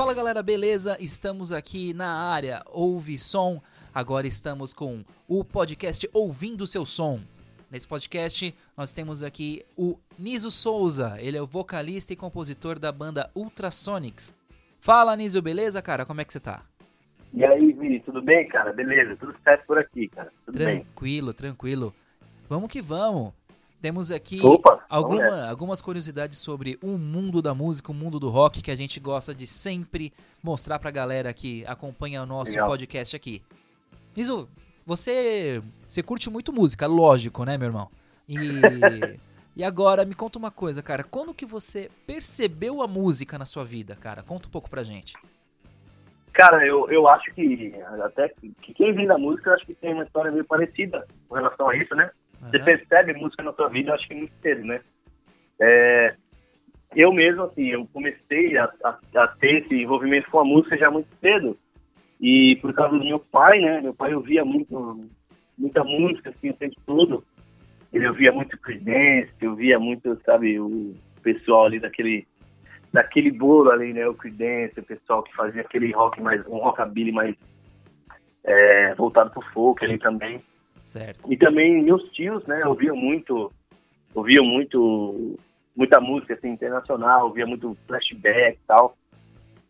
Fala galera, beleza? Estamos aqui na área Ouve Som. Agora estamos com o podcast Ouvindo Seu Som. Nesse podcast nós temos aqui o Niso Souza. Ele é o vocalista e compositor da banda Ultrasonics. Fala Niso, beleza, cara? Como é que você tá? E aí, Vini, tudo bem, cara? Beleza, tudo certo por aqui, cara. Tudo tranquilo, bem. tranquilo. Vamos que vamos. Temos aqui Opa, alguma, algumas curiosidades sobre o mundo da música, o mundo do rock, que a gente gosta de sempre mostrar pra galera que acompanha o nosso Legal. podcast aqui. Niso, você, você curte muito música, lógico, né, meu irmão? E, e agora, me conta uma coisa, cara. Quando que você percebeu a música na sua vida, cara? Conta um pouco pra gente. Cara, eu, eu acho que até que quem vem da música, eu acho que tem uma história meio parecida com relação a isso, né? Uhum. Você percebe música na sua vida, acho que muito cedo, né? É, eu mesmo, assim, eu comecei a, a, a, ter esse envolvimento com a música já muito cedo. E por causa do meu pai, né? Meu pai ouvia muito, muita música, assim, o tempo todo. Ele ouvia muito Creedence, ouvia muito, sabe, o pessoal ali daquele daquele bolo ali, né? O Creedence, o pessoal que fazia aquele rock mais, um rockabilly mais é, voltado pro folk ali também. Certo. E também meus tios, né, ouviam muito, ouviam muito, muita música assim, internacional, ouvia muito flashback e tal.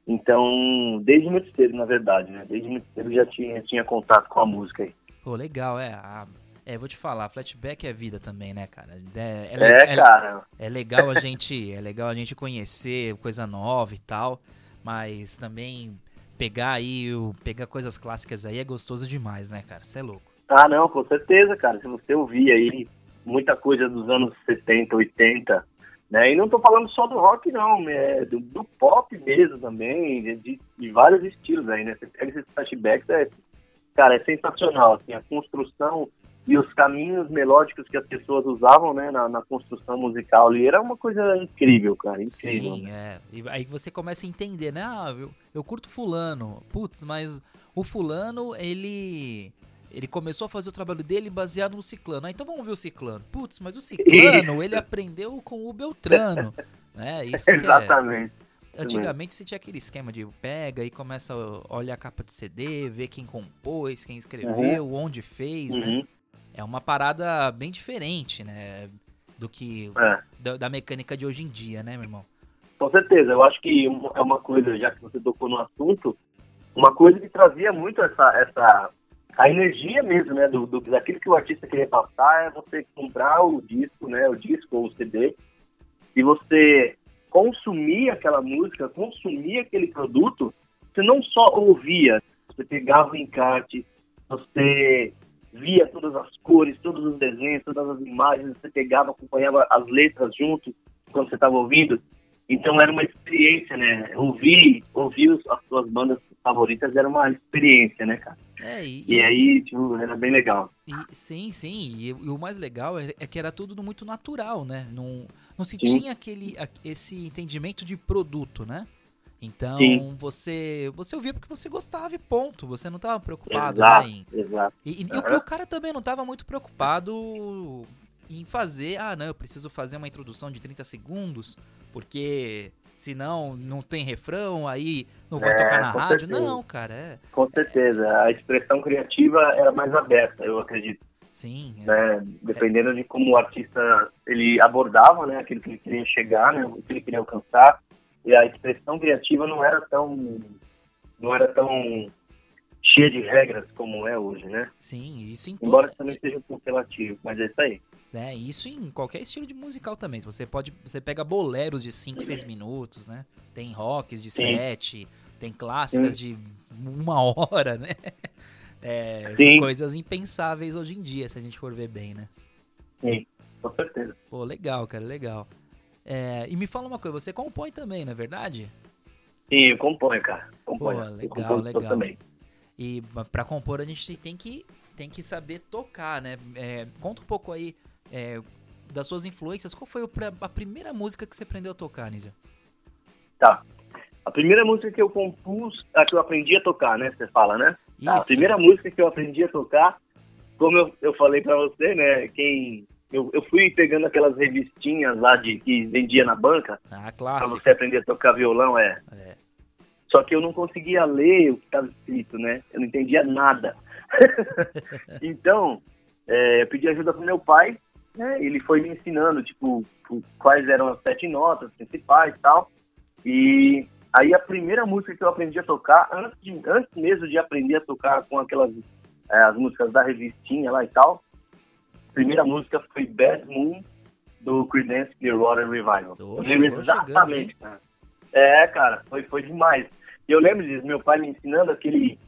Então, desde muito cedo, na verdade, né? Desde muito cedo já tinha, tinha contato com a música aí. Pô, legal, é. A, é, vou te falar, flashback é vida também, né, cara? É, é, é, é cara. É legal a gente, é legal a gente conhecer coisa nova e tal, mas também pegar aí, pegar coisas clássicas aí é gostoso demais, né, cara? Você é louco. Ah, não, com certeza, cara. Se você ouvir aí muita coisa dos anos 70, 80, né? E não tô falando só do rock, não, é do, do pop mesmo também, de, de, vários estilos aí, né? Você pega esses flashbacks, é, cara, é sensacional, assim, a construção e os caminhos melódicos que as pessoas usavam, né, na, na construção musical ali, era uma coisa incrível, cara, incrível. Sim, é. E aí você começa a entender, né? Ah, eu, eu curto fulano, putz, mas o fulano, ele ele começou a fazer o trabalho dele baseado no ciclano. Ah, então vamos ver o ciclano. Putz, mas o ciclano, ele aprendeu com o Beltrano. né? Isso Exatamente. É... Antigamente você tinha aquele esquema de pega e começa a olhar a capa de CD, ver quem compôs, quem escreveu, uhum. onde fez, né? uhum. né? É uma parada bem diferente, né? Do que é. da, da, mecânica de hoje em dia, né, meu irmão? Com certeza. Eu acho que é uma coisa, já que você tocou no assunto, uma coisa que trazia muito essa, essa a energia mesmo, né, do, do, daquilo que o artista queria passar é você comprar o disco, né, o disco ou o CD, e você consumir aquela música, consumir aquele produto, você não só ouvia, você pegava o encarte, você via todas as cores, todos os desenhos, todas as imagens, você pegava, acompanhava as letras junto quando você estava ouvindo. Então era uma experiência, né? Ouvir, ouvir as suas bandas favoritas era uma experiência, né, cara? É, e, e, aí, tipo, era bem legal. E, sim, sim. E, e, o mais legal é, é, que era tudo muito natural, né? Não, não se sim. tinha aquele, esse entendimento de produto, né? Então sim. você você ouvia porque você gostava e ponto. Você não estava preocupado exato, né, em. Exato. E, uhum. o, o, cara também não estava muito preocupado em fazer. Ah, não, eu preciso fazer uma introdução de 30 segundos, porque senão não tem refrão, aí não vai é, tocar na rádio. Certeza. Não, cara, é. Com certeza. A expressão criativa era mais aberta, eu acredito. Sim. É, né? Dependendo de como o artista ele abordava, né, aquilo que ele queria chegar, né, o que ele queria alcançar, e a expressão criativa não era tão não era tão cheia de regras como é hoje, né? Sim, isso em Embora também seja um pouco relativo, mas é isso aí. É, isso em qualquer estilo de musical também. Você pode, você pega boleros de 5, 6 minutos, né? Tem rocks de 7, tem clássicas Sim. de uma hora, né? É, coisas impensáveis hoje em dia, se a gente for ver bem, né? Sim, com certeza. Pô, legal, cara, legal. É, e me fala uma coisa, você compõe também, não é verdade? Sim, eu componho, cara. Componho. Pô, legal, legal. Também. E para compor a gente tem que, tem que saber tocar, né? É, conta um pouco aí é, das suas influências, qual foi a primeira música que você aprendeu a tocar, Nízio? Tá. A primeira música que eu compus, a que eu aprendi a tocar, né? Você fala, né? Tá, a primeira música que eu aprendi a tocar, como eu, eu falei para você, né? Quem eu, eu fui pegando aquelas revistinhas lá de que vendia na banca. Ah, clássico. Pra você aprender a tocar violão, é. é. Só que eu não conseguia ler o que estava escrito, né? Eu não entendia nada. então, é, eu pedi ajuda pro meu pai, né? Ele foi me ensinando, tipo, quais eram as sete notas principais e tal. E aí a primeira música que eu aprendi a tocar, antes, de, antes mesmo de aprender a tocar com aquelas é, as músicas da revistinha lá e tal, a primeira música foi Bad Moon, do Creedence Clearwater Revival. lembro exatamente, cara. É, cara, foi, foi demais. E eu lembro disso, meu pai me ensinando aquele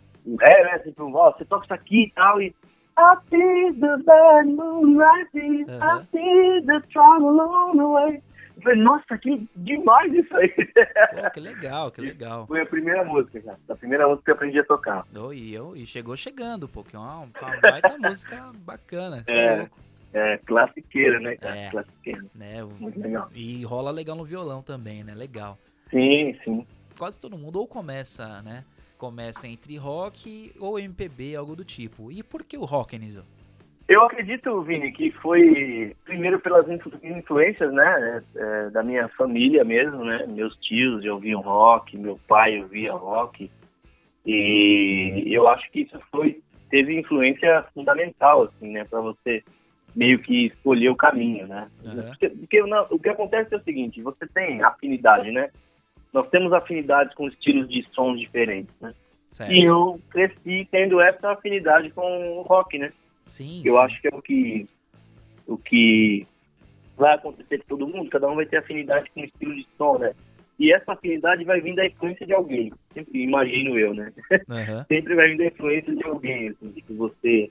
é, né, tipo, ó, você toca isso aqui e tal, e I see the bad moon rising, uhum. I see the trouble on the way. Eu falei, nossa, que demais isso aí. Pô, que legal, que legal. Foi a primeira música, cara. A primeira música que eu aprendi a tocar. Oh, e, eu, e chegou chegando, porque é uma, uma baita música bacana. Tá é, é, classiqueira, né, cara? É, classiqueira. Né, Muito legal. E rola legal no violão também, né? Legal. Sim, sim. Quase todo mundo ou começa, né? Começa entre rock ou MPB, algo do tipo. E por que o rock, Niso? Eu acredito, Vini, que foi primeiro pelas influências, né, é, da minha família mesmo, né, meus tios ouviam rock, meu pai ouvia rock, e eu acho que isso foi teve influência fundamental, assim, né, para você meio que escolher o caminho, né, uhum. porque, porque não, o que acontece é o seguinte, você tem afinidade, né, nós temos afinidades com estilos de sons diferentes, né, certo. e eu cresci tendo essa afinidade com o rock, né, Sim. Eu sim. acho que é o que, o que vai acontecer com todo mundo, cada um vai ter afinidade com o estilo de som, né? E essa afinidade vai vir da influência de alguém, sempre imagino eu, né? Uhum. sempre vai vir da influência de alguém, assim, que você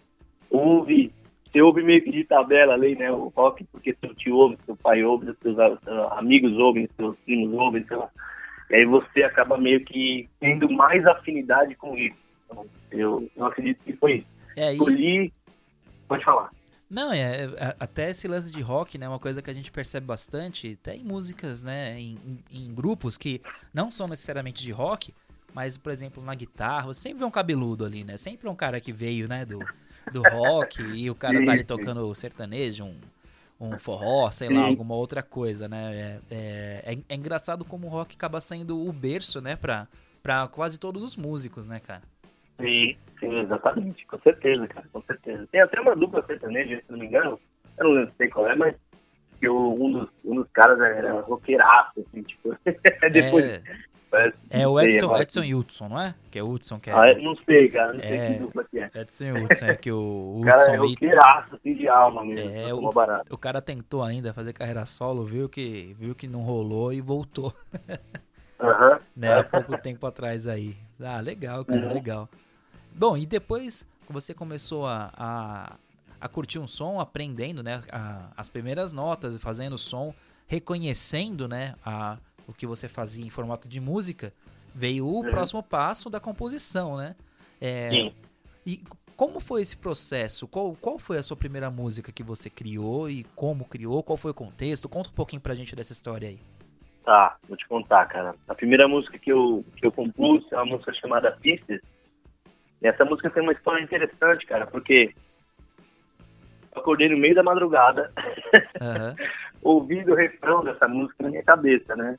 ouve, você ouve meio que de tabela ali, né? O rock, porque seu tio ouve, seu pai ouve, seus, seus amigos ouvem, seus primos ouvem, sei lá. E aí você acaba meio que tendo mais afinidade com isso. Então, eu, eu acredito que foi isso. É, Escolhi Pode falar. Não, é, é, até esse lance de rock, né, é uma coisa que a gente percebe bastante, até em músicas, né, em, em, grupos que não são necessariamente de rock, mas, por exemplo, na guitarra, você sempre vê um cabeludo ali, né, sempre é um cara que veio, né, do, do rock e o cara tá ali tocando sertanejo, um, um forró, sei lá, alguma outra coisa, né, é, é, é, é engraçado como o rock acaba sendo o berço, né, pra, pra quase todos os músicos, né, cara. Sim, sim, exatamente, com certeza, cara, com certeza. Tem até uma dupla sertaneja, se não me engano, eu não lembro sei qual é, mas que o, um, dos, um dos caras era roqueiraço, assim, tipo, depois... É... Parece, é o Edson, sei, Edson e Hudson, não é? Que é o Hudson que é. Ah, não sei, cara, não é, sei que dupla que é. Edson e Hudson, é que o Hudson. O cara é roqueiraço, assim, de alma mesmo. É, o, barato. o cara tentou ainda fazer carreira solo, viu que, viu que não rolou e voltou. Aham. né, há pouco tempo atrás aí. Ah, legal, cara, uhum. legal. Bom, e depois você começou a, a, a curtir um som, aprendendo né, a, as primeiras notas, fazendo som, reconhecendo né, a, o que você fazia em formato de música, veio o uhum. próximo passo da composição, né? É, Sim. E como foi esse processo? Qual, qual foi a sua primeira música que você criou e como criou? Qual foi o contexto? Conta um pouquinho pra gente dessa história aí. Tá, vou te contar, cara. A primeira música que eu, que eu compus é uma música chamada Pisces, e essa música tem uma história interessante, cara, porque eu acordei no meio da madrugada, uhum. ouvindo o refrão dessa música na minha cabeça, né?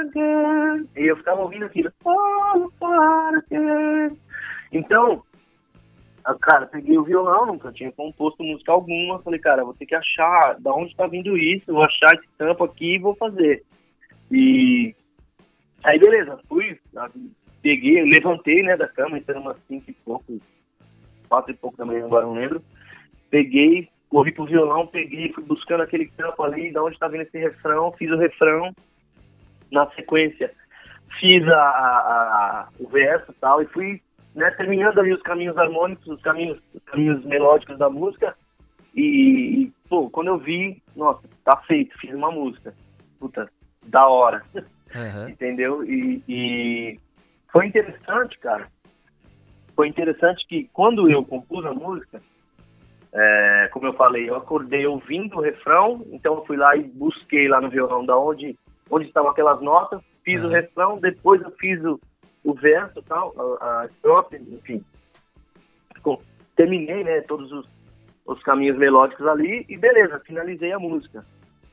Again. E eu ficava ouvindo aquilo. Again. Então, cara, peguei o violão, nunca tinha composto música alguma. Falei, cara, vou ter que achar da onde tá vindo isso, vou achar esse tampo aqui e vou fazer. E aí, beleza, fui, peguei, levantei, né, da cama, então umas cinco e pouco, quatro e pouco da manhã, agora não lembro. Peguei, corri pro violão, peguei, fui buscando aquele campo ali, da onde tá vindo esse refrão, fiz o refrão, na sequência fiz a, a, a o verso e tal, e fui né, terminando ali os caminhos harmônicos, os caminhos, os caminhos melódicos da música, e, e, pô, quando eu vi, nossa, tá feito, fiz uma música. Puta, da hora. Uhum. Entendeu? E, e, foi interessante, cara. Foi interessante que quando eu compus a música, é, como eu falei, eu acordei ouvindo o refrão, então eu fui lá e busquei lá no violão da onde, onde estavam aquelas notas, fiz uhum. o refrão, depois eu fiz o, o verso tal, a, a estrofe, enfim. terminei, né, todos os, os caminhos melódicos ali e beleza, finalizei a música.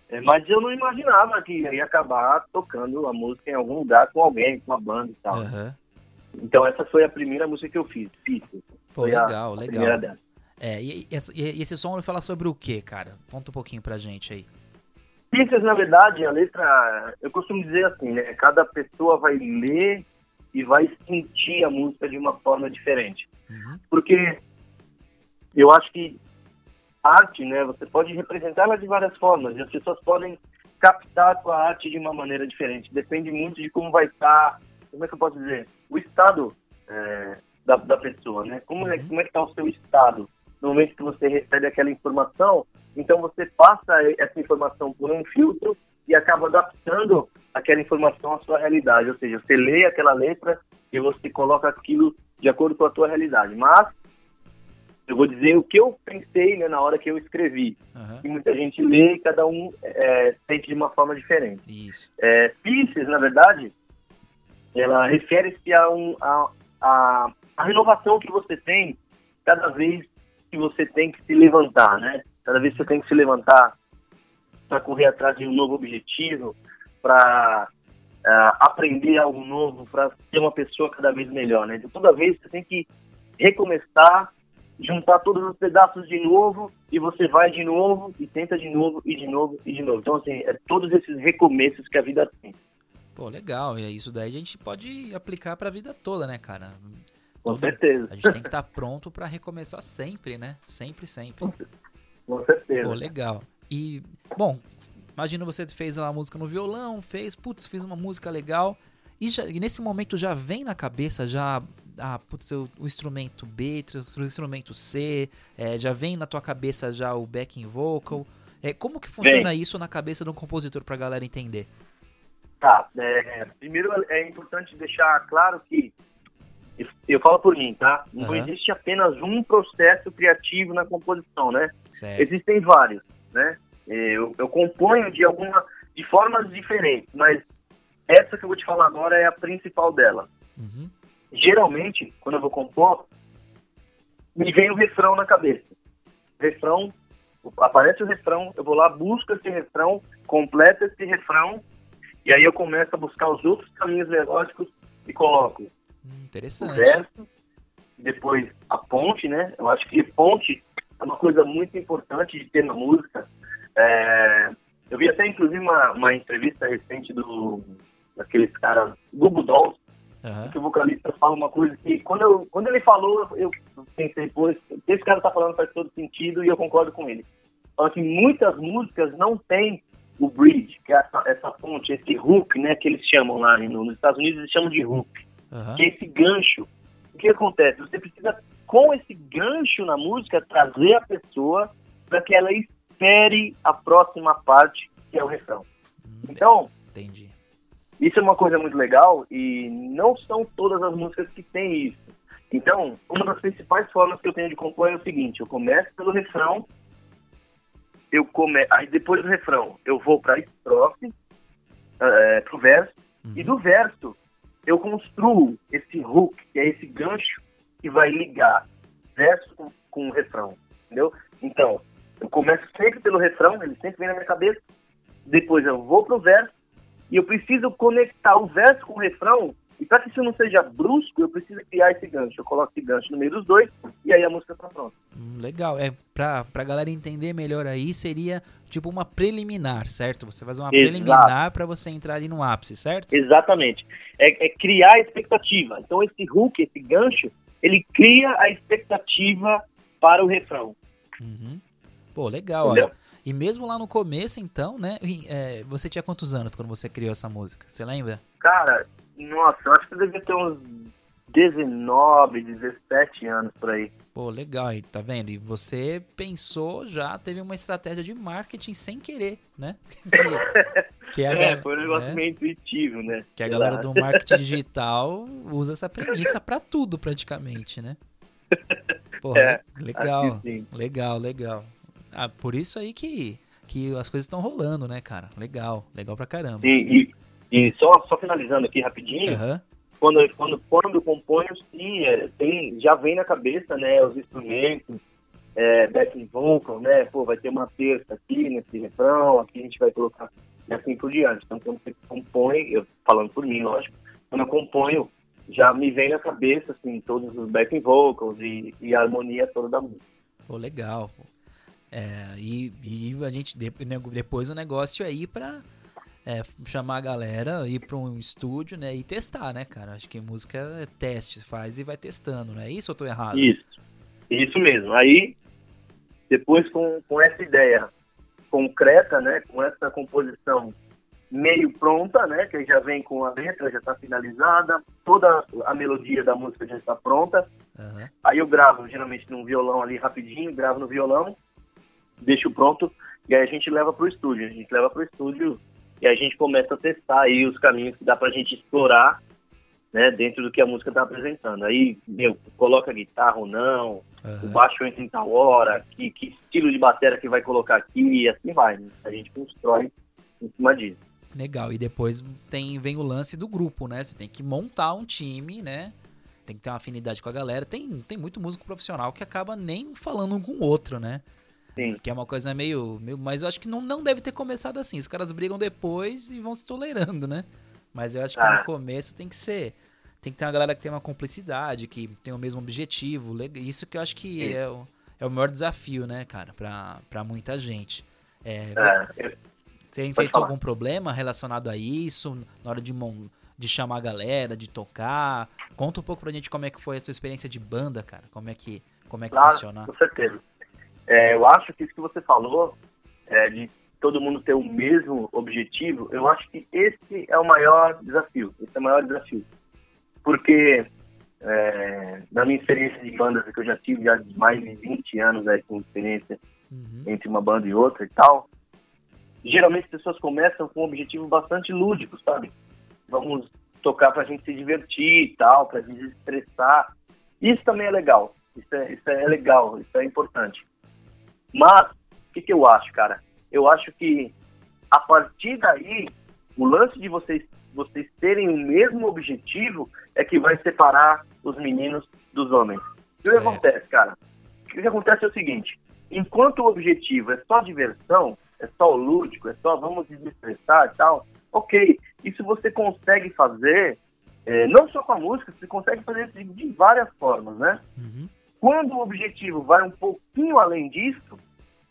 É, mas eu não imaginava que ia acabar tocando a música em algum lugar com alguém, com uma banda e tal. Aham. Então essa foi a primeira música que eu fiz. Pô, Foi a- legal, a legal. É, e, e e esse som vai falar sobre o que, cara? Conta um pouquinho pra gente aí. Pieces, na verdade, a letra, eu costumo dizer assim, né? Cada pessoa vai ler e vai sentir a música de uma forma diferente. Uhum. Porque eu acho que arte, né? Você pode representá-la de várias formas e as pessoas podem captar a sua arte de uma maneira diferente. Depende muito de como vai estar, como é que eu posso dizer, o estado é, da, da pessoa, né? Como é, Uhum. como é que está o seu estado no momento que você recebe aquela informação? Então você passa essa informação por um filtro e acaba adaptando aquela informação à sua realidade. Ou seja, você lê aquela letra e você coloca aquilo de acordo com a sua realidade. Mas eu vou dizer o que eu pensei né, na hora que eu escrevi. Aham. E muita gente lê e cada um é, sente de uma forma diferente. Isso. É, Pisces, na verdade, ela refere-se a, um, a, a, a renovação que você tem cada vez que você tem que se levantar, né? Cada vez que você tem que se levantar para correr atrás de um novo objetivo, para aprender algo novo, para ser uma pessoa cada vez melhor, né? Então, toda vez você tem que recomeçar, juntar todos os pedaços de novo e você vai de novo e tenta de novo e de novo e de novo. Então, assim, é todos esses recomeços que a vida tem. Pô, legal. E é isso daí a gente pode aplicar pra vida toda, né, cara? Com certeza. A gente tem que estar pronto pra recomeçar sempre, né? Sempre, sempre. Com certeza. Pô, legal. E, bom, imagina você fez uma música no violão, fez, putz, fiz uma música legal. E, já- e nesse momento já vem na cabeça já, ah, putz, o, o instrumento B, o instrumento C, é, já vem na tua cabeça já o backing vocal. É, como que funciona isso na cabeça de um compositor pra galera entender? Tá, é, primeiro é importante deixar claro que eu- falo por mim, tá? Não Aham. existe apenas um processo criativo na composição, né? Certo. Existem vários, né? Eu, eu componho de alguma de formas diferentes, mas essa que eu vou te falar agora é a principal dela. Uhum. Geralmente, quando eu vou compor, me vem o refrão na cabeça. Refrão, aparece o refrão, eu vou lá, busco esse refrão, completo esse refrão, e aí eu começo a buscar os outros caminhos melódicos e coloco Hum, o Interessante. verso, depois a ponte, né? Eu acho que ponte é uma coisa muito importante de ter na música. É, eu vi até, inclusive, uma, uma entrevista recente do daqueles caras, Google Dolls, Aham. que o vocalista fala uma coisa que, quando, eu, quando ele falou, eu pensei, pô, esse cara tá falando faz todo sentido e eu concordo com ele. Fala que muitas músicas não têm o bridge, que é essa, essa ponte, esse hook, né, que eles chamam lá no- nos Estados Unidos, eles chamam de hook Aham. que é esse gancho. O que acontece? Você precisa, com esse gancho na música, trazer a pessoa para que ela espere a próxima parte, que é o refrão. Hum, Então, Entendi. isso é uma coisa muito legal e não são todas as músicas que têm isso. Então, uma das principais formas que eu tenho de compor é o seguinte: eu começo pelo refrão, eu come... aí depois do refrão eu vou para a estrofe, é, para o verso, e Uhum. do verso, eu construo esse hook, que é esse gancho que vai ligar verso com, com o refrão, entendeu? Então, eu começo sempre pelo refrão, ele sempre vem na minha cabeça, depois eu vou pro verso, e eu preciso conectar o verso com o refrão, e para que isso não seja brusco, eu preciso criar esse gancho. Eu coloco esse gancho no meio dos dois, e aí a música tá pronta. Hum, legal. É, pra, pra galera entender melhor aí, seria tipo uma preliminar, certo? Você faz uma Exato. preliminar pra você entrar ali no ápice, certo? Exatamente. É, é criar a expectativa. Então, esse hook, esse gancho, ele cria a expectativa para o refrão. Uhum. Pô, legal. Entendeu? Olha. E mesmo lá no começo, então, né? é, você tinha quantos anos quando você criou essa música? Você lembra? Cara, nossa, eu acho que eu devia ter uns 19, 17 anos por aí. Pô, legal, aí, tá vendo? E você pensou já, teve uma estratégia de marketing sem querer, né? Que, é É, foi um negócio né? meio intuitivo, né? que a galera do marketing digital usa essa premissa pra tudo, praticamente, né? Porra, É, legal, legal, legal. Ah, por isso aí que, que as coisas estão rolando, né, cara? Legal, legal pra caramba. Sim, e, e só, só finalizando aqui rapidinho, Aham, quando, quando, quando eu componho, sim, é, tem, já vem na cabeça, né, os instrumentos, é, backing vocal, né? Pô, vai ter uma terça aqui nesse refrão, aqui a gente vai colocar e assim por diante. Então, quando você compõe, eu falando por mim, lógico, quando eu componho, já me vem na cabeça, assim, todos os backing vocals e, e a harmonia toda da música. Pô, legal. É, e, e a gente, depois o negócio aí pra é, chamar a galera, ir para um estúdio, né, e testar, né, cara? Acho que música é teste, faz e vai testando, não é isso ou eu tô errado? Isso, isso mesmo. Aí, depois com, com essa ideia concreta, né, com essa composição meio pronta, né, que já vem com a letra, já está finalizada, toda a melodia da música já está pronta. Uhum. Aí eu gravo, geralmente num violão ali rapidinho, gravo no violão, deixo pronto e aí a gente leva para o estúdio. A gente leva para o estúdio e a gente começa a testar aí os caminhos que dá pra gente explorar, né, dentro do que a música tá apresentando. Aí, meu, coloca guitarra ou não, uhum. o baixo entra em tal hora, que, que estilo de bateria que vai colocar aqui, e assim vai. Né? A gente constrói em cima disso. Legal, e depois tem, vem o lance do grupo, né? Você tem que montar um time, né? Tem que ter uma afinidade com a galera. Tem, tem muito músico profissional que acaba nem falando um com o outro, né? Sim. Que é uma coisa meio, meio. Mas eu acho que não, não deve ter começado assim. Os caras brigam depois e vão se tolerando, né? Mas eu acho que ah. no começo tem que ser. Tem que ter uma galera que tem uma cumplicidade, que tem o mesmo objetivo. Isso que eu acho que é o, é o maior desafio, né, cara, pra, pra muita gente. É, é, você enfrentou algum problema relacionado a isso, na hora de, de chamar a galera, de tocar? Conta um pouco pra gente como é que foi a sua experiência de banda, cara. Como é que, como é que claro, funciona? Com certeza. É, eu acho que isso que você falou, é, de todo mundo ter o mesmo objetivo, eu acho que esse é o maior desafio. Esse é o maior desafio. Porque, é, na minha experiência de bandas, que eu já tive já mais de 20 anos aí, com experiência uhum. entre uma banda e outra e tal, geralmente as pessoas começam com um objetivo bastante lúdico, sabe? Vamos tocar pra gente se divertir e tal, pra gente expressar. Isso também é legal. Isso é, isso é legal, isso é importante. Mas, o que, que eu acho, cara? Eu acho que a partir daí, o lance de vocês, vocês terem o mesmo objetivo é que vai separar os meninos dos homens. O que acontece, cara? O que acontece é o seguinte: enquanto o objetivo é só diversão, é só o lúdico, é só vamos desestressar e tal, ok. Isso você consegue fazer, é, não só com a música, você consegue fazer de, de várias formas, né? Uhum. Quando o objetivo vai um pouquinho além disso,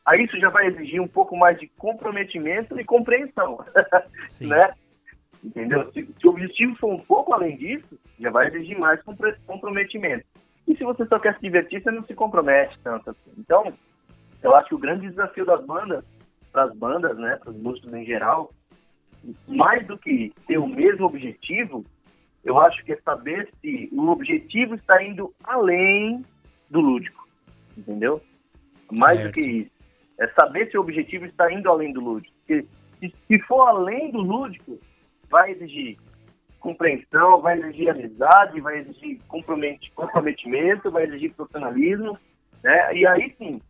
aí isso já vai exigir um pouco mais de comprometimento e compreensão, né? Entendeu? Se, se, o objetivo for um pouco além disso, já vai exigir mais comprometimento. E se você só quer se divertir, você não se compromete tanto assim. Então, eu acho que o grande desafio das bandas, para as bandas, né, para os músicos em geral, mais do que ter o mesmo objetivo, eu acho que é saber se o objetivo está indo além do lúdico, entendeu? Mais certo. do que isso. É saber se o objetivo está indo além do lúdico. Porque se, for além do lúdico, vai exigir compreensão, vai exigir amizade, vai exigir comprometimento, vai exigir profissionalismo, né? E aí sim,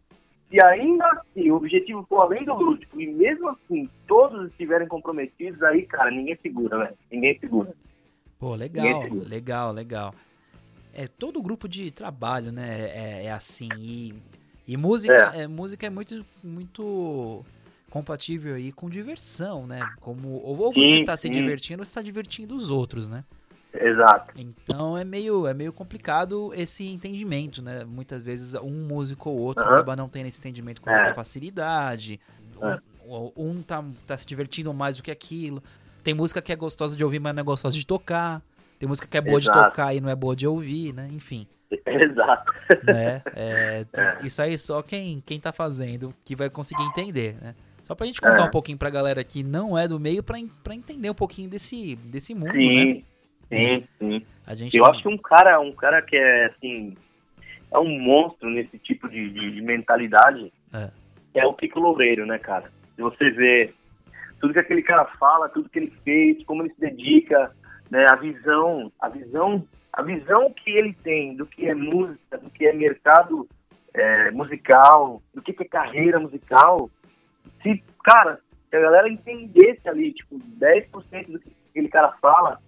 se ainda assim o objetivo for além do lúdico e mesmo assim todos estiverem comprometidos, aí, cara, ninguém segura, né? Ninguém segura. Pô, legal, legal, legal é todo grupo de trabalho, né? É, é assim. E, e música é. é. música é muito, muito compatível aí com diversão, né? Como ou você está se divertindo ou você está divertindo os outros, né? Exato. Então é meio, é meio complicado esse entendimento, né? Muitas vezes um músico ou outro uhum. acaba não tendo esse entendimento com muita é. facilidade. É. Um, um tá, tá se divertindo mais do que aquilo. Tem música que é gostosa de ouvir, mas não é gostosa de tocar. Tem música que é boa Exato. de tocar e não é boa de ouvir, né? Enfim. Exato. Né? É, é. Isso aí só quem, quem tá fazendo que vai conseguir entender, né? Só pra gente contar é. um pouquinho pra galera que não é do meio pra, pra entender um pouquinho desse, desse mundo, sim, né? Sim, sim. A gente Eu tá... acho que um cara, um cara que é assim, é um monstro nesse tipo de, de, de mentalidade é. é o Pico Loureiro, né, cara? Se você vê tudo que aquele cara fala, tudo que ele fez, como ele se dedica, né, a visão, a visão, a visão que ele tem do que é música, do que é mercado é, musical, do que é carreira musical, se, cara, se a galera entendesse ali, tipo, 10% do que aquele cara fala,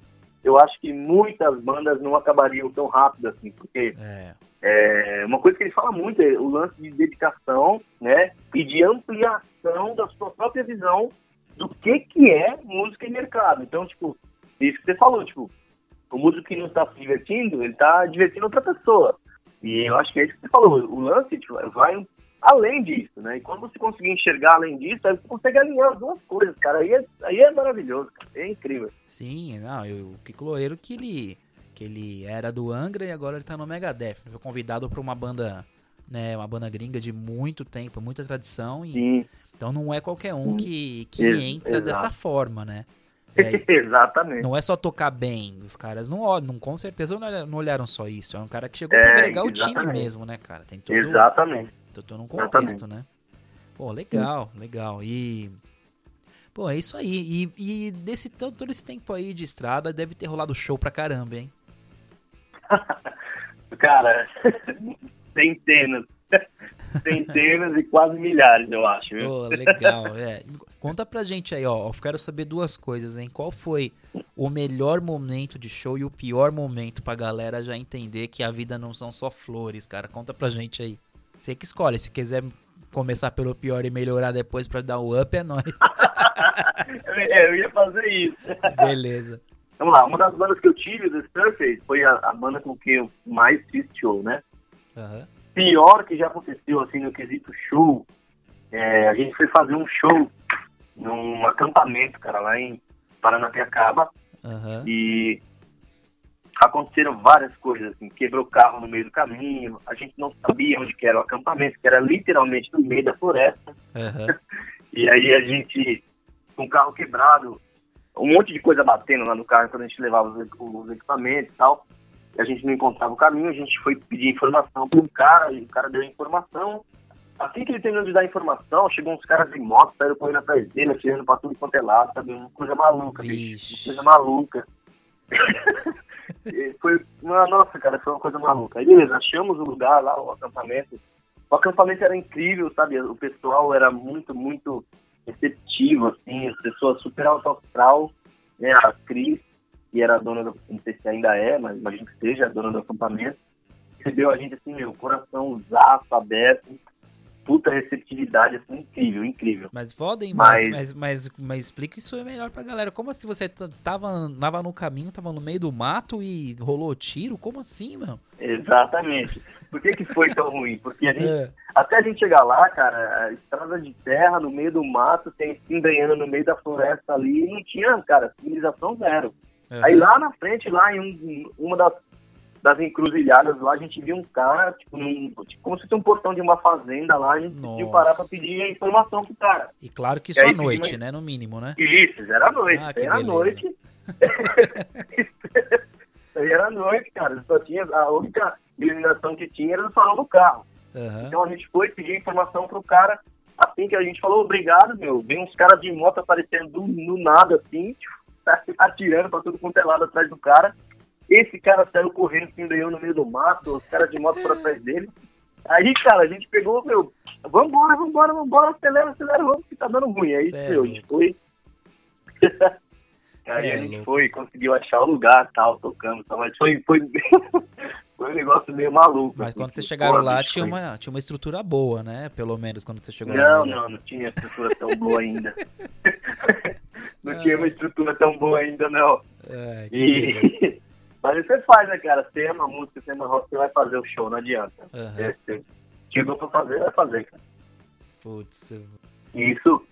eu acho que muitas bandas não acabariam tão rápido assim, porque é. é, uma coisa que ele fala muito é o lance de dedicação, né? E de ampliação da sua própria visão do que, que é música e mercado. Então, tipo, isso que você falou, tipo, o músico que não está se divertindo, ele está divertindo outra pessoa. E eu acho que é isso que você falou. O lance tipo, vai além disso, né? E quando você conseguir enxergar além disso, aí você consegue alinhar as duas coisas, cara. Aí é, aí é maravilhoso, cara. É incrível. Sim, não, eu, o Kiko Loureiro que ele, que ele era do Angra e agora ele tá no Megadeth. Foi convidado pra uma banda, né, uma banda gringa de muito tempo, muita tradição. E, Sim. Então não é qualquer um que, que entra exato. dessa forma, né? É, Exatamente. Não é só tocar bem. Os caras não olham, com certeza não olharam só isso. É um cara que chegou é, pra agregar exatamente. o time mesmo, né, cara? Tem todo, exatamente. Tem todo um contexto, exatamente. né? Pô, legal, legal. E. Pô, é isso aí. E, e desse todo esse tempo aí de estrada, deve ter rolado show pra caramba, hein? cara, centenas. Centenas e quase milhares, eu acho. Viu? Pô, legal, é. Conta pra gente aí, ó. Eu quero saber duas coisas, hein? Qual foi o melhor momento de show e o pior momento pra galera já entender que a vida não são só flores, cara? Conta pra gente aí. Você que escolhe. Se quiser começar pelo pior e melhorar depois pra dar o up, é nóis. é, eu ia fazer isso. Beleza. Vamos lá, uma das bandas que eu tive do Surface foi a, a banda com quem eu mais fiz show, né? Uhum pior que já aconteceu, assim, no quesito show, é, a gente foi fazer um show num acampamento, cara, lá em Paranapiacaba. Uhum. E aconteceram várias coisas, assim, quebrou o carro no meio do caminho, a gente não sabia onde que era o acampamento, que era literalmente no meio da floresta. Uhum. e aí a gente, com o carro quebrado, um monte de coisa batendo lá no carro quando a gente levava os, os equipamentos e tal a gente não encontrava o caminho, a gente foi pedir informação para um cara, e o cara deu informação. Assim que ele terminou de dar informação, chegou uns caras de moto, saíram correndo atrás dele, atirando pra tudo quanto é lado, sabe? Uma coisa maluca, Vixe. uma coisa maluca. foi, nossa, cara, foi uma coisa maluca. Aí beleza, achamos o lugar lá, o acampamento. O acampamento era incrível, sabe? O pessoal era muito, muito receptivo, assim, as pessoas super alto astral, né? A Cris, que era a dona do, não sei se ainda é, mas imagino que seja a dona do acampamento, recebeu a gente assim, meu, coração zaço, aberto, puta receptividade, assim, incrível, incrível. Mas foda, hein? Mas... Mas, mas, mas, explica isso melhor pra galera. Como assim você tava, tava no caminho, tava no meio do mato e rolou tiro? Como assim, mano? Exatamente. Por que que foi tão ruim? Porque a gente, é. até a gente chegar lá, cara, a estrada de terra no meio do mato, tem embrenhando no meio da floresta ali, não tinha, cara, civilização zero. Uhum. Aí lá na frente, lá em um, uma das, das encruzilhadas, lá a gente viu um cara, tipo, num, tipo, como se fosse um portão de uma fazenda lá, a gente decidiu parar pra pedir a informação pro cara. E claro que isso à noite, uma... né? No mínimo, né? Isso, era à noite. Ah, era à noite. era à noite, cara. Só tinha, a única iluminação que tinha era no farol do carro. Uhum. Então a gente foi pedir informação pro cara. Assim que a gente falou, obrigado, meu. Vem uns caras de moto aparecendo do, no nada, assim, tipo, atirando pra tudo quanto é lado atrás do cara. Esse cara saiu correndo, se embrenhou no meio do mato, os caras de moto por atrás dele. Aí, cara, a gente pegou, meu, vambora, vambora, vambora, acelera, acelera, vamos, que tá dando ruim. Aí, meu, a gente foi. Aí a gente foi, conseguiu achar o lugar, tal, tocando, tal, mas foi, foi, foi um negócio meio maluco. Mas assim, quando vocês chegaram lá, tinha uma, tinha uma estrutura boa, né? Pelo menos quando você chegou não, lá. Não, não, não tinha estrutura tão boa ainda. não ah. tinha uma estrutura tão boa ainda, não. É, e... Mas você faz, né, cara? Você ama música, você ama rock, você vai fazer o show, não adianta. Uhum. Chegou pra fazer, vai fazer, cara. Putz. Isso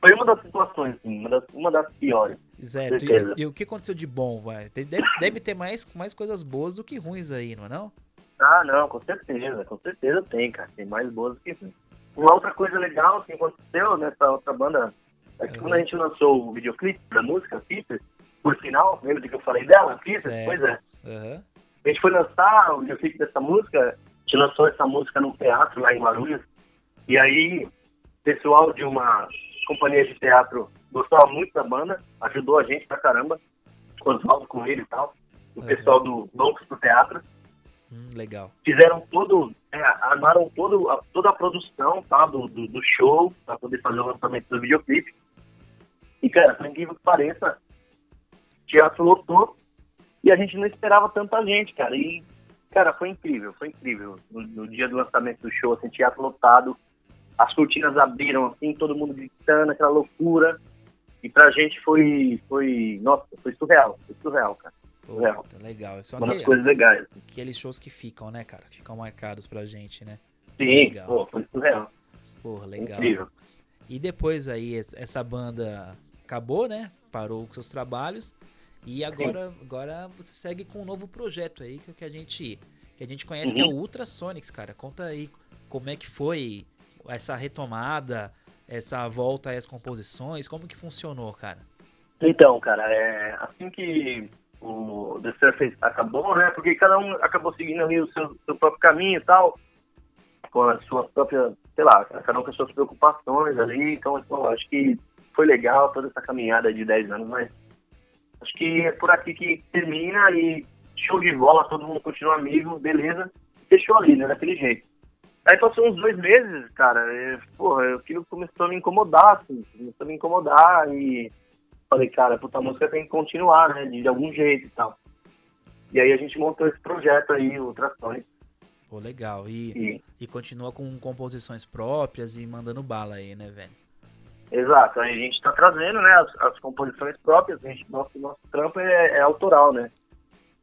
foi uma das situações, assim, uma das, uma das piores. Certo. E, e, o que aconteceu de bom, vai? Deve, deve ter mais, mais coisas boas do que ruins aí, não é não? Ah, não, com certeza, com certeza tem, cara. Tem mais boas do que ruins. Uma outra coisa legal que aconteceu nessa outra banda é que quando a gente lançou o videoclipe da música, Peter, por sinal, lembra de que eu falei dela, Peter? Pois é. Uhum. A gente foi lançar o videoclipe dessa música, a gente lançou essa música num teatro lá em Guarulhos, e aí pessoal de uma companhia de teatro gostava muito da banda, ajudou a gente pra caramba, Oswaldo com ele e tal, o uhum. pessoal do Loucos pro Teatro. Hum, legal. Fizeram todo, é, armaram todo, a, toda a produção tá, do, do, do show para poder fazer o lançamento do videoclipe. E, cara, por incrível que pareça, teatro lotou e a gente não esperava tanta gente, cara. E, Cara, foi incrível, foi incrível. No, no dia do lançamento do show, assim, teatro lotado, as cortinas abriram, assim, todo mundo gritando, aquela loucura. E pra gente foi, foi, nossa, foi surreal, foi surreal, cara. Puta, legal. Só Uma das coisas legais. aqueles shows que ficam, né, cara? Que ficam marcados pra gente, né? Sim, Legal. pô, foi surreal. Porra, legal. Incrível. E depois aí, es- essa banda acabou, né? Parou com seus trabalhos. E agora, agora você segue com um novo projeto aí, que é a gente, que a gente conhece, que é o Uhum. Ultrasonics, cara. Conta aí como é que foi essa retomada, essa volta às composições, como que funcionou, cara? Então, cara, é, assim que o The Surface acabou, né? Porque cada um acabou seguindo ali o seu, seu próprio caminho e tal, com as suas próprias, sei lá, cada um com as suas preocupações ali. Então, então, acho que foi legal toda essa caminhada de 10 anos, mas acho que é por aqui que termina e show de bola, todo mundo continua amigo, beleza. Fechou ali, né? Daquele jeito. Aí passou uns dois meses, cara, e, porra, aquilo começou a me incomodar, assim, começou a me incomodar e falei, cara, puta, a música tem que continuar, né, de, de algum jeito e tal. E aí a gente montou esse projeto aí, Ultrasonic, Pô, legal. E, e, e continua com composições próprias e mandando bala aí, né, velho? Exato, a gente tá trazendo, né, as, as composições próprias, a gente, nosso, nosso trampo é, é autoral, né,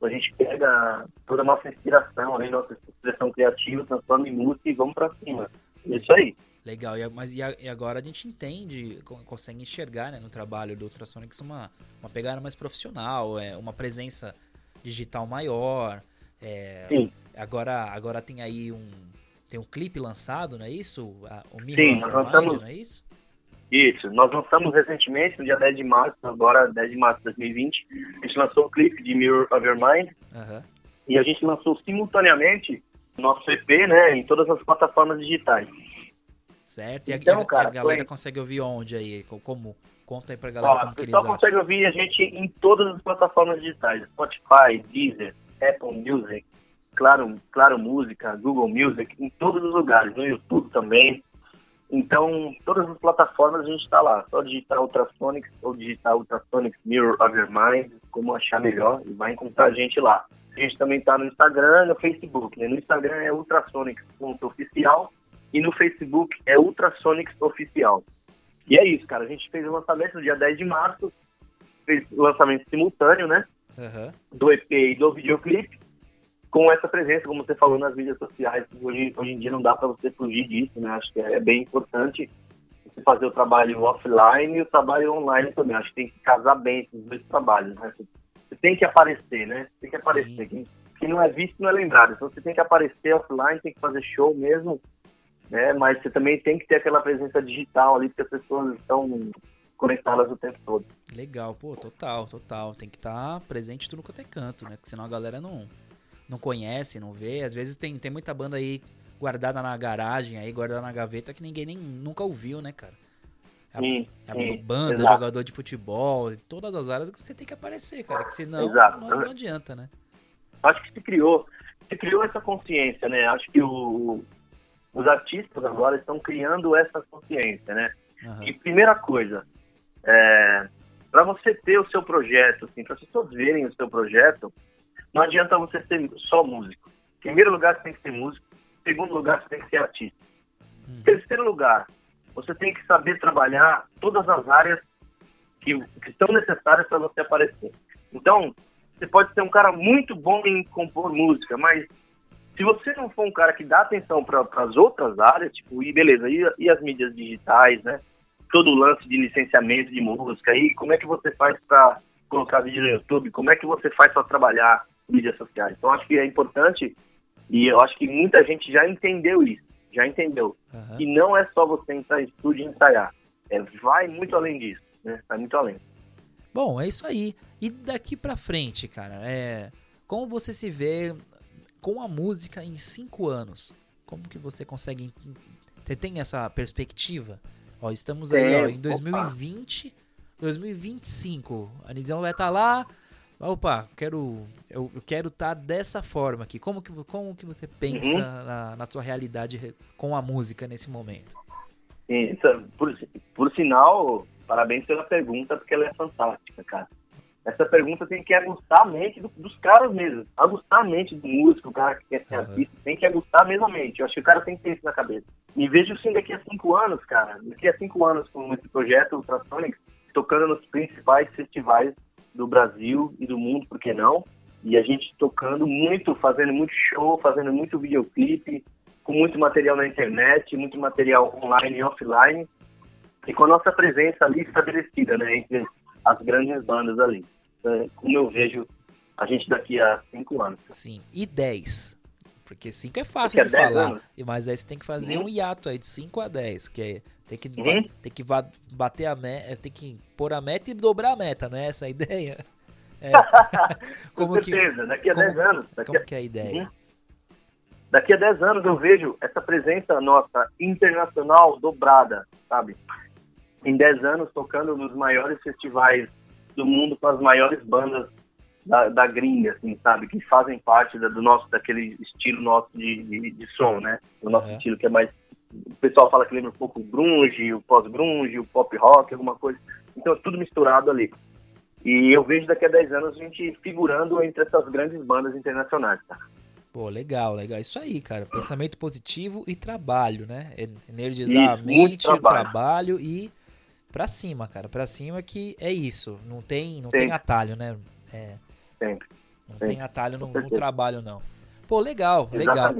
a gente pega toda a nossa inspiração, ali, nossa expressão criativa, transforma em música e vamos pra cima. É Isso aí. Legal, a- mas e, a- agora a gente entende, co- consegue enxergar né, no trabalho do Ultrasonics uma, uma pegada mais profissional, é, uma presença digital maior. é, Sim. agora, agora tem aí um. Tem um clipe lançado, não é isso? A- o Mirror Sim, nós lançamos- não é isso? Isso, nós lançamos recentemente, no dia 10 de março, agora 10 de março de 2020, a gente lançou o clipe de Mirror of Your Mind, Aham. e a gente lançou simultaneamente nosso EP, né, em todas as plataformas digitais. Certo? E Então, a- cara, a galera foi- consegue ouvir onde aí? Co- Como? Conta aí pra galera Ó, como que eles acham. consegue ouvir a gente em todas as plataformas digitais, Spotify, Deezer, Apple Music, Claro, claro Música, Google Music, em todos os lugares, no YouTube também. Então, todas as plataformas a gente está lá. Só digitar Ultrasonics ou digitar Ultrasonics Mirror of Your Mind, como achar melhor, e vai encontrar a gente lá. A gente também está no Instagram e no Facebook. Né? No Instagram é ultrasonics.oficial e no Facebook é Ultrasonics Oficial. E é isso, cara. A gente fez o lançamento no dia 10 de março, fez o lançamento simultâneo, né? Aham. do EP e do videoclipe, com essa presença, como você falou, nas mídias sociais. Hoje, hoje em dia não dá para você fugir disso, né? Acho que é bem importante você fazer o trabalho offline e o trabalho online também. Acho que tem que casar bem esses dois trabalhos, né? Você tem que aparecer, né? Tem que Sim. aparecer. Quem, quem não é visto não é lembrado. Então você tem que aparecer offline, tem que fazer show mesmo, né? Mas você também tem que ter aquela presença digital ali, porque as pessoas estão conectadas o tempo todo. Legal, pô, total, total. Tem que estar presente tudo quanto é canto, né? Porque senão a galera não, não conhece, não vê. Às vezes tem, tem muita banda aí guardada na garagem, aí guardada na gaveta que ninguém nem nunca ouviu, né, cara? A- Sim, É sim, banda, exato. jogador de futebol, todas as áreas que você tem que aparecer, cara. Que senão não, não adianta, né? acho que se criou, se criou essa consciência, né? Acho que o, os artistas agora estão criando essa consciência, né? Aham. E primeira coisa, é, para você ter o seu projeto, assim, para as pessoas verem o seu projeto, não adianta você ser só músico. Em primeiro lugar, você tem que ser músico. Em segundo lugar, você tem que ser artista. Hum. Em terceiro lugar, você tem que saber trabalhar todas as áreas que, que são necessárias para você aparecer. Então, você pode ser um cara muito bom em compor música, mas se você não for um cara que dá atenção para as outras áreas, tipo, e beleza, e, e as mídias digitais, né? Todo o lance de licenciamento de música, e como é que você faz para colocar vídeo no YouTube? Como é que você faz para trabalhar mídias sociais? Então, acho que é importante, e eu acho que muita gente já entendeu isso, já entendeu. Aham. E não é só você entrar em estúdio e ensaiar. É, vai muito além disso, né? Vai muito além. Bom, é isso aí. E daqui pra frente, cara, é como você se vê com a música em cinco anos? Como que você consegue você tem essa perspectiva? Ó, estamos aí, ó, Tem, em 2020, 2025. A Nizão vai estar lá. Opa, quero eu, eu quero estar dessa forma aqui. Como que como que você pensa Uhum. na, na tua realidade re- com a música nesse momento? Isso, por, por sinal, parabéns pela pergunta, porque ela é fantástica, cara. essa pergunta tem que aguçar a mente do, dos caras mesmo. Aguçar a mente do músico, o cara que quer ser uhum. artista, tem que aguçar mesmo a mente. Eu acho que o cara tem que ter isso na cabeça. E vejo sim daqui a cinco anos, cara, daqui a cinco anos com esse projeto Ultrasonics, tocando nos principais festivais do Brasil e do mundo, por que não? E a gente tocando muito, fazendo muito show, fazendo muito videoclipe, com muito material na internet, muito material online e offline, e com a nossa presença ali estabelecida, né, entre as grandes bandas ali. É, como eu vejo a gente daqui a cinco anos. Sim, e dez? Porque cinco é fácil de falar, anos. mas aí você tem que fazer uhum. um hiato aí de 5 a 10, que é, tem que, uhum. tem que bater a meta, é, tem que pôr a meta e dobrar a meta, não é essa a ideia? É. Com certeza, que, daqui a 10 anos. Daqui como a... que é a ideia? Uhum. Daqui a 10 anos eu vejo essa presença nossa internacional dobrada, sabe? Em 10 anos tocando nos maiores festivais do mundo com as maiores bandas da, da gringa, assim, sabe? Que fazem parte da, do nosso, daquele estilo nosso de, de, de som, né? O nosso é. estilo que é mais... O pessoal fala que lembra um pouco o grunge, o pós-grunge, o pop rock, alguma coisa. Então é tudo misturado ali. E eu vejo daqui a 10 anos a gente figurando entre essas grandes bandas internacionais, tá? Pô, legal, legal. Isso aí, cara. Pensamento positivo e trabalho, né? Energizar isso, a mente, trabalho. o trabalho e pra cima, cara. Pra cima que é isso. Não tem, não tem atalho, né? É, Sempre. Não Sempre. tem atalho no, no, trabalho, não. Pô, legal, legal.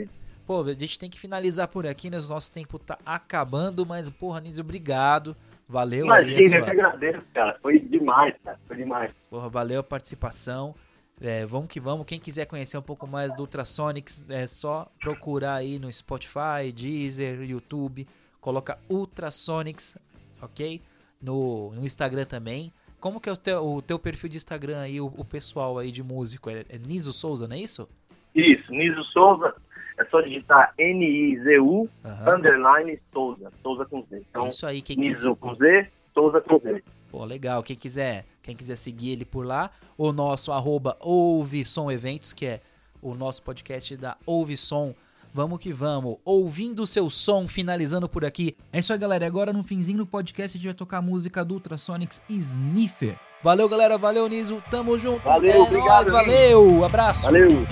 Pô, a gente tem que finalizar por aqui, né? O nosso tempo tá acabando, mas, porra, Nise, obrigado. Valeu Imagina, aí. Sua... eu que agradeço, cara. Foi demais, cara. Foi demais. Porra, valeu a participação. É, vamos que vamos. Quem quiser conhecer um pouco mais do Ultrasonics, é só procurar aí no Spotify, Deezer, YouTube. Coloca Ultrasonics, ok? No, no Instagram também. Como que é o teu, o teu perfil de Instagram aí, o, o pessoal aí de músico? É, é Niso Souza, não é isso? Isso, Niso Souza. É só digitar N-I-Z-U uhum. underline Souza. Souza com Z. Então, isso aí, quem Niso quiser... com Z, Souza com Z. Pô, legal. Quem quiser, quem quiser seguir ele por lá, o nosso arroba Ouve Som Eventos, que é o nosso podcast da Ouve Som Vamos que vamos. Ouvindo o seu som, finalizando por aqui. É isso aí, galera. Agora no finzinho do podcast a gente vai tocar a música do Ultrasonics Sniffer. Valeu, galera. Valeu, Niso. Tamo junto. Valeu, é obrigado. Nóis, valeu. Abraço. Valeu.